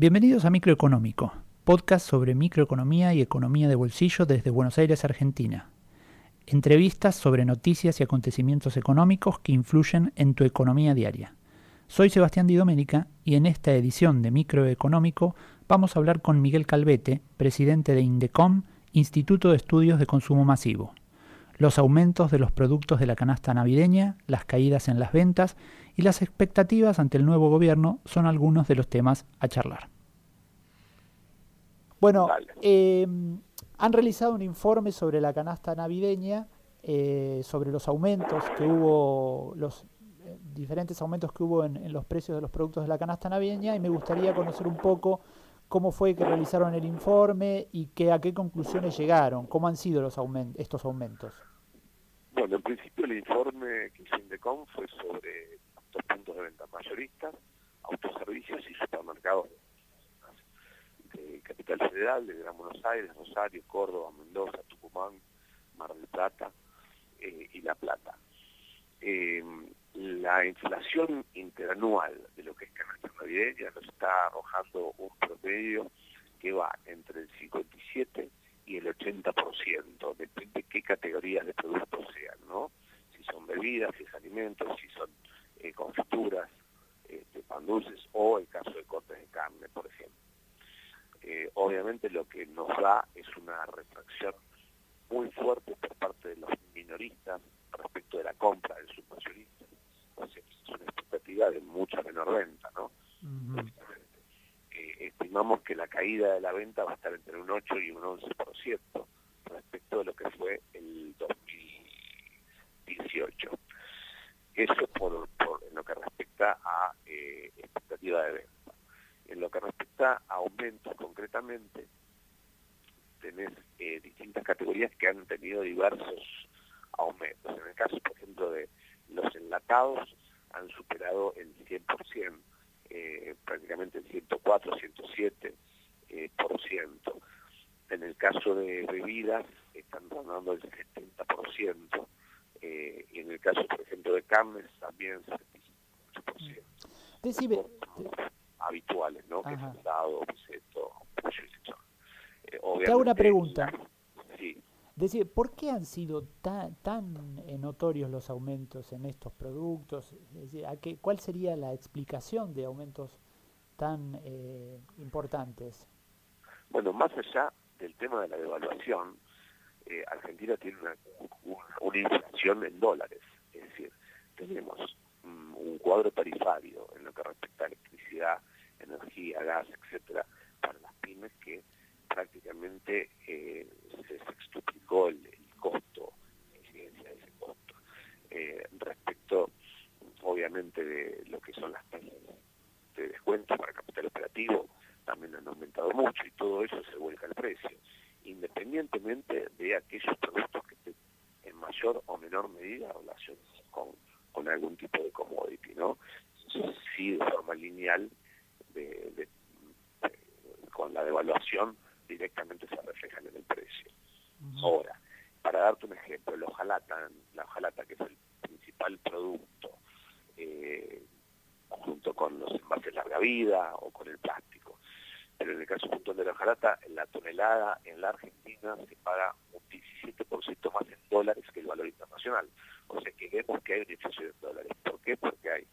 Bienvenidos a Microeconómico, podcast sobre microeconomía y economía de bolsillo desde Buenos Aires, Argentina. Entrevistas sobre noticias y acontecimientos económicos que influyen en tu economía diaria. Soy Sebastián Di Domenica y en esta edición de Microeconómico vamos a hablar con Miguel Calvete, presidente de Indecom, Instituto de Estudios de Consumo Masivo los aumentos de los productos de la canasta navideña, las caídas en las ventas y las expectativas ante el nuevo gobierno son algunos de los temas a charlar. Bueno, em, han realizado un informe sobre la canasta navideña, eh, sobre los aumentos que hubo, los eh, diferentes aumentos que hubo en, los precios de los productos de la canasta navideña y me gustaría conocer un poco cómo fue que realizaron el informe y que, a qué conclusiones llegaron, cómo han sido los estos aumentos. Bueno, en principio el informe que hizo Indecom fue sobre dos puntos de venta mayoristas, autoservicios y supermercados Capital Federal, de Gran Buenos Aires, Rosario, Córdoba, Mendoza, Tucumán, Mar del Plata eh, y La Plata. Eh, la inflación interanual de lo que es canasta navideña nos está arrojando un promedio que va entre el 57 y el 80%, depende de qué categorías de productos sean, ¿no? Si son bebidas, si es alimentos, si son eh, confituras, este, pan dulces o el caso de cortes de carne, por ejemplo. Eh, obviamente lo que nos da es una retracción muy fuerte por parte de los minoristas respecto de la compra del submayorista. O sea, es una expectativa de mucha menor venta, ¿no? estimamos que la caída de la venta va a estar entre un 8 y un 11% respecto de lo que fue el 2018. Eso por, en lo que respecta a eh, expectativa de venta. En lo que respecta a tenés eh, distintas categorías que han tenido diversos aumentos. En el caso, por ejemplo, de los enlatados, han superado el 100%, eh, prácticamente el 104, 107 eh, por ciento. En el caso de bebidas están rondando el 70%, eh, y en el caso, por ejemplo, de carnes también 75%. Decime, habituales, ¿no? Que es dado, peseto, pollo lechón. Eh, Te hago una pregunta. Sí. Decir, ¿por qué han sido tan, tan eh, notorios los aumentos en estos productos? ¿a qué, ¿Cuál sería la explicación de aumentos tan eh, importantes? Bueno, más allá del tema de la devaluación, eh, Argentina tiene una, una, inflación en dólares. Es decir, tenemos un cuadro tarifario en lo que respecta a electricidad, energía, gas, etcétera, para las pymes que prácticamente eh, se sextuplicó el, costo, la incidencia de ese costo. Eh, respecto, obviamente, de lo que son las tasas de descuento para capital operativo, también han aumentado mucho y todo eso se vuelca al precio, independientemente de aquellos productos que estén en mayor o menor medida relacionados con, algún tipo de commodity, ¿no? Sí, de forma lineal, de, con la devaluación, directamente se reflejan en el precio. Ahora, para darte un ejemplo, la hojalata, la hojalata que es el principal producto, eh, junto con los envases larga vida o con el plástico. Pero en el caso puntual de la hojalata, la tonelada en la Argentina se paga un 17% más en dólares que el valor internacional. O sea que vemos que hay una inflación en dólares. ¿Por qué? Porque hay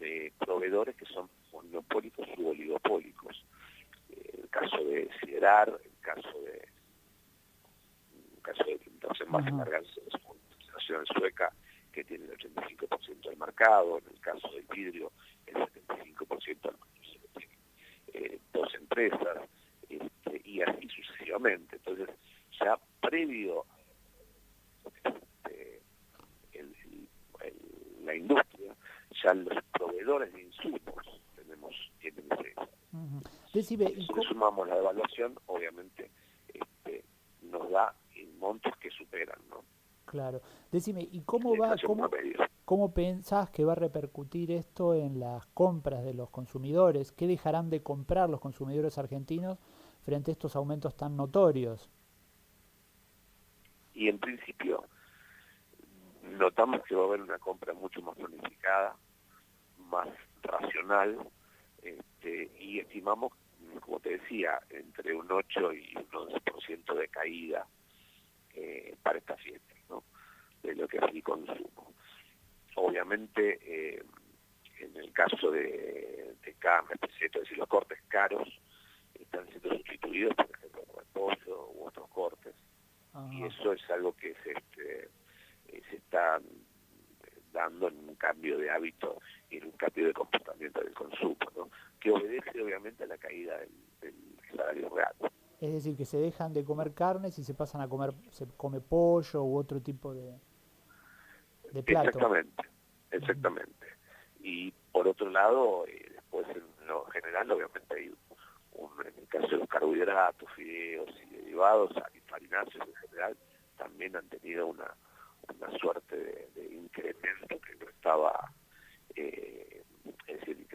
eh, proveedores que son monopólicos u oligopólicos el caso de Siderar, el caso de el caso de los envases uh -huh. sueca que tiene el 85% del mercado, en el caso del vidrio el 75% del mercado eh, dos empresas este, y así sucesivamente. Entonces, ya previo este, el, la industria, ya los proveedores de insumos tenemos tienen ese, si sumamos la evaluación, obviamente este, nos da montos que superan, ¿no? Claro. Decime, ¿y cómo va, cómo, cómo, pensás que va a repercutir esto en las compras de los consumidores? ¿Qué dejarán de comprar los consumidores argentinos frente a estos aumentos tan notorios? Y en principio notamos que va a haber una compra mucho más planificada, más racional, este, y estimamos como te decía, entre un 8 y un 11% de caída eh, para esta fiesta, ¿no? de lo que es el consumo. Obviamente, eh, en el caso de, de carne, es decir, los cortes caros están siendo sustituidos, por ejemplo, por el pollo u otros cortes. Y eso es algo que se, este, eh, se está dando en un cambio de hábito y en un cambio de comportamiento del consumo, ¿no? que obedece obviamente a la caída del, salario real. Es decir, que se dejan de comer carnes y se pasan a comer, se come pollo u otro tipo de, de plato. Exactamente, exactamente. Y por otro lado, eh, después en lo general, obviamente hay un, en el caso de los carbohidratos, fideos y derivados, y farináceos en general, también han tenido una, una suerte de, incremento que no estaba, eh, es decir,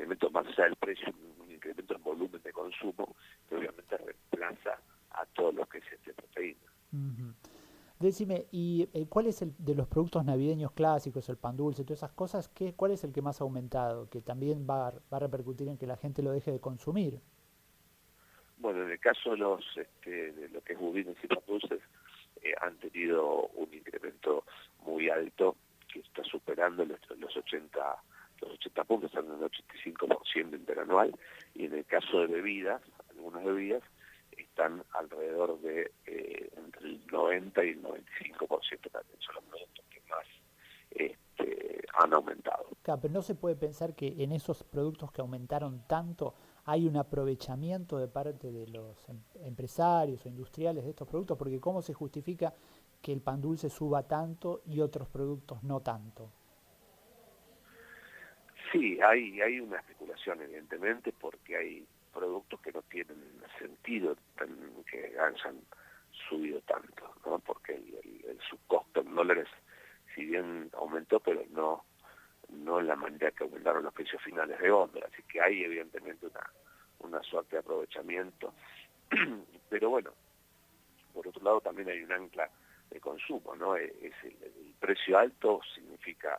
allá del precio, un incremento en volumen de consumo que obviamente reemplaza a todo lo que es este proteína. Decime, ¿y eh, cuál es el de los productos navideños clásicos, el pan dulce, todas esas cosas, qué, cuál es el que más ha aumentado, que también va, va a repercutir en que la gente lo deje de consumir? Bueno, en el caso de los este, de lo que es budines y pan dulces, eh, han tenido un incremento muy alto que está superando los, los 80 los 80 puntos, están en el 85% interanual y en el caso de bebidas, algunas bebidas están alrededor de eh, entre el 90 y el 95% también son los productos que más este, han aumentado. Claro, pero no se puede pensar que en esos productos que aumentaron tanto hay un aprovechamiento de parte de los em, empresarios o industriales de estos productos, porque ¿cómo se justifica que el pan dulce suba tanto y otros productos no tanto? Sí, hay, hay una especulación evidentemente porque hay productos que no tienen sentido que hayan subido tanto, ¿no? porque el, el, subcosto en dólares si bien aumentó, pero no no en la manera que aumentaron los precios finales de onda, así que hay evidentemente una, una suerte de aprovechamiento. Pero bueno, por otro lado también hay un ancla de consumo, ¿no? E, es el, precio alto significa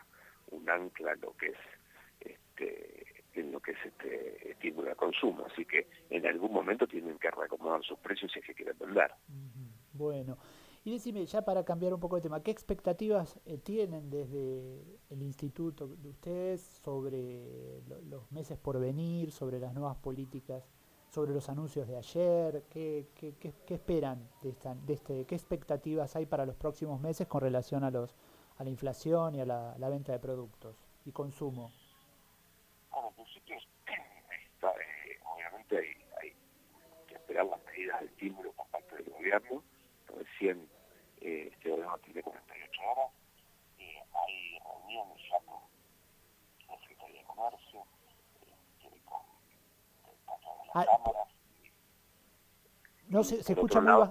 un ancla lo que es en lo que es este estímulo al consumo, así que en algún momento tienen que reacomodar sus precios si es que quieren vender. Bueno, y decime, ya para cambiar un poco de tema, ¿qué expectativas eh, tienen desde el instituto de ustedes sobre los meses por venir, sobre las nuevas políticas, sobre los anuncios de ayer? ¿Qué, qué, qué, esperan de, esta, de este, qué expectativas hay para los próximos meses con relación a los a la inflación y a la, venta de productos y consumo? Bueno, principio, eh, obviamente hay, hay que esperar las medidas de estímulo por parte del gobierno recién eh, este gobierno tiene 48 horas, eh, hay reuniones ya con la Secretaría de Comercio, este, con, las ah, cámaras. No, se, se escucha muy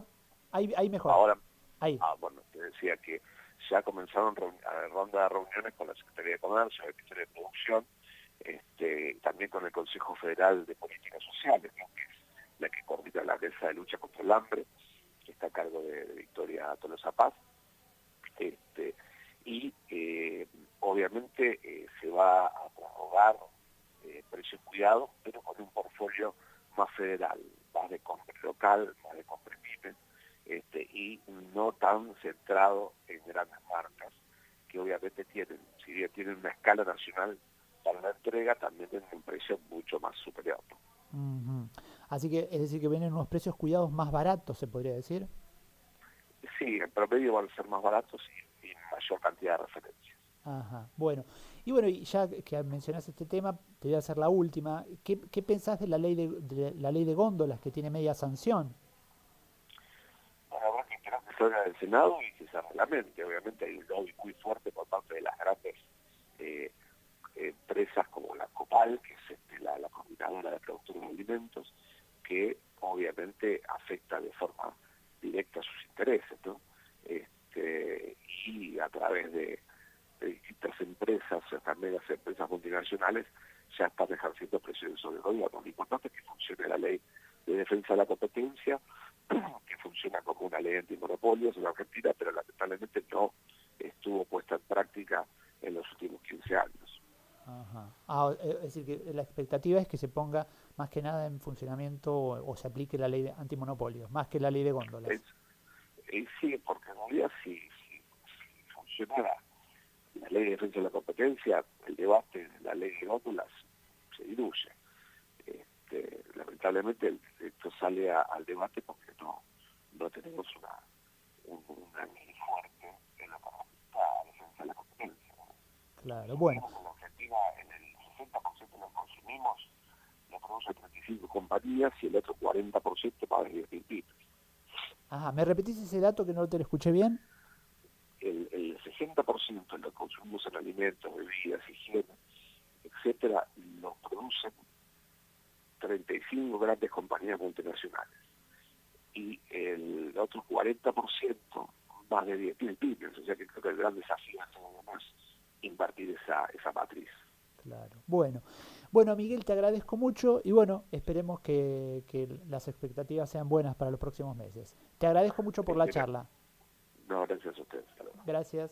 ahí, ahí mejor. Ahora, ahí. Ah, bueno, te decía que ya comenzaron ronda de reuniones con la Secretaría de Comercio, el Ministerio de Producción, este, también con el Consejo Federal de Políticas Sociales, que es la que coordina la mesa de lucha contra el hambre, que está a cargo de, Victoria Tolosa Paz. Este, y eh, obviamente eh, se va a prorrogar eh, precios cuidados, pero con un portfolio más federal, más de compra local, más de compra pyme, este, y no tan centrado en grandes marcas, que obviamente tienen, si bien tienen una escala nacional la entrega, también tienen un precio mucho más superior. Así que es decir que vienen unos precios cuidados más baratos, se podría decir. Sí, en promedio van a ser más baratos y, y mayor cantidad de referencias. Ajá, bueno. Y bueno, y ya que mencionas este tema, te voy a hacer la última. ¿Qué, qué pensás de la ley de, la ley de góndolas que tiene media sanción? Bueno, habrá que esperar que salga del Senado y que se reglamente. Obviamente hay un lobby muy fuerte por parte de las grandes eh, empresas como la Copal, que es este, la, la coordinadora de productores de alimentos, que obviamente afecta de forma directa sus intereses, ¿no? Este, y a través de, distintas empresas, también las empresas multinacionales, ya están ejerciendo presión sobre el gobierno. Lo importante es que funcione la ley de defensa de la competencia, que funciona como una ley antimonopolios en Argentina, pero lamentablemente no estuvo puesta en práctica en los últimos 15 años. Ajá. Ah, eh, es decir, que la expectativa es que se ponga más que nada en funcionamiento o, se aplique la ley de antimonopolios, más que la ley de góndolas. sí, porque en realidad si, si, funcionara la ley de defensa de la competencia, el debate de la ley de góndolas se diluye. Este, lamentablemente esto sale al debate porque no, no tenemos una, una ley fuerte en la, defensa de la competencia. Claro, bueno. En el 60% de lo consumimos lo produce 35 compañías y el otro 40% para 10 pymes. Ajá, ¿me repetís ese dato que no te lo escuché bien? El, el 60% de lo que consumimos en alimentos, bebidas, higiene, etcétera, lo producen 35 grandes compañías multinacionales. Y el otro 40% más de 10.000 pymes, o sea que creo que el gran desafío es invertir esa, esa matriz. Claro. Bueno, bueno Miguel, te agradezco mucho y bueno, esperemos que, que las expectativas sean buenas para los próximos meses. Te agradezco mucho por la charla. No, gracias a ustedes. Gracias.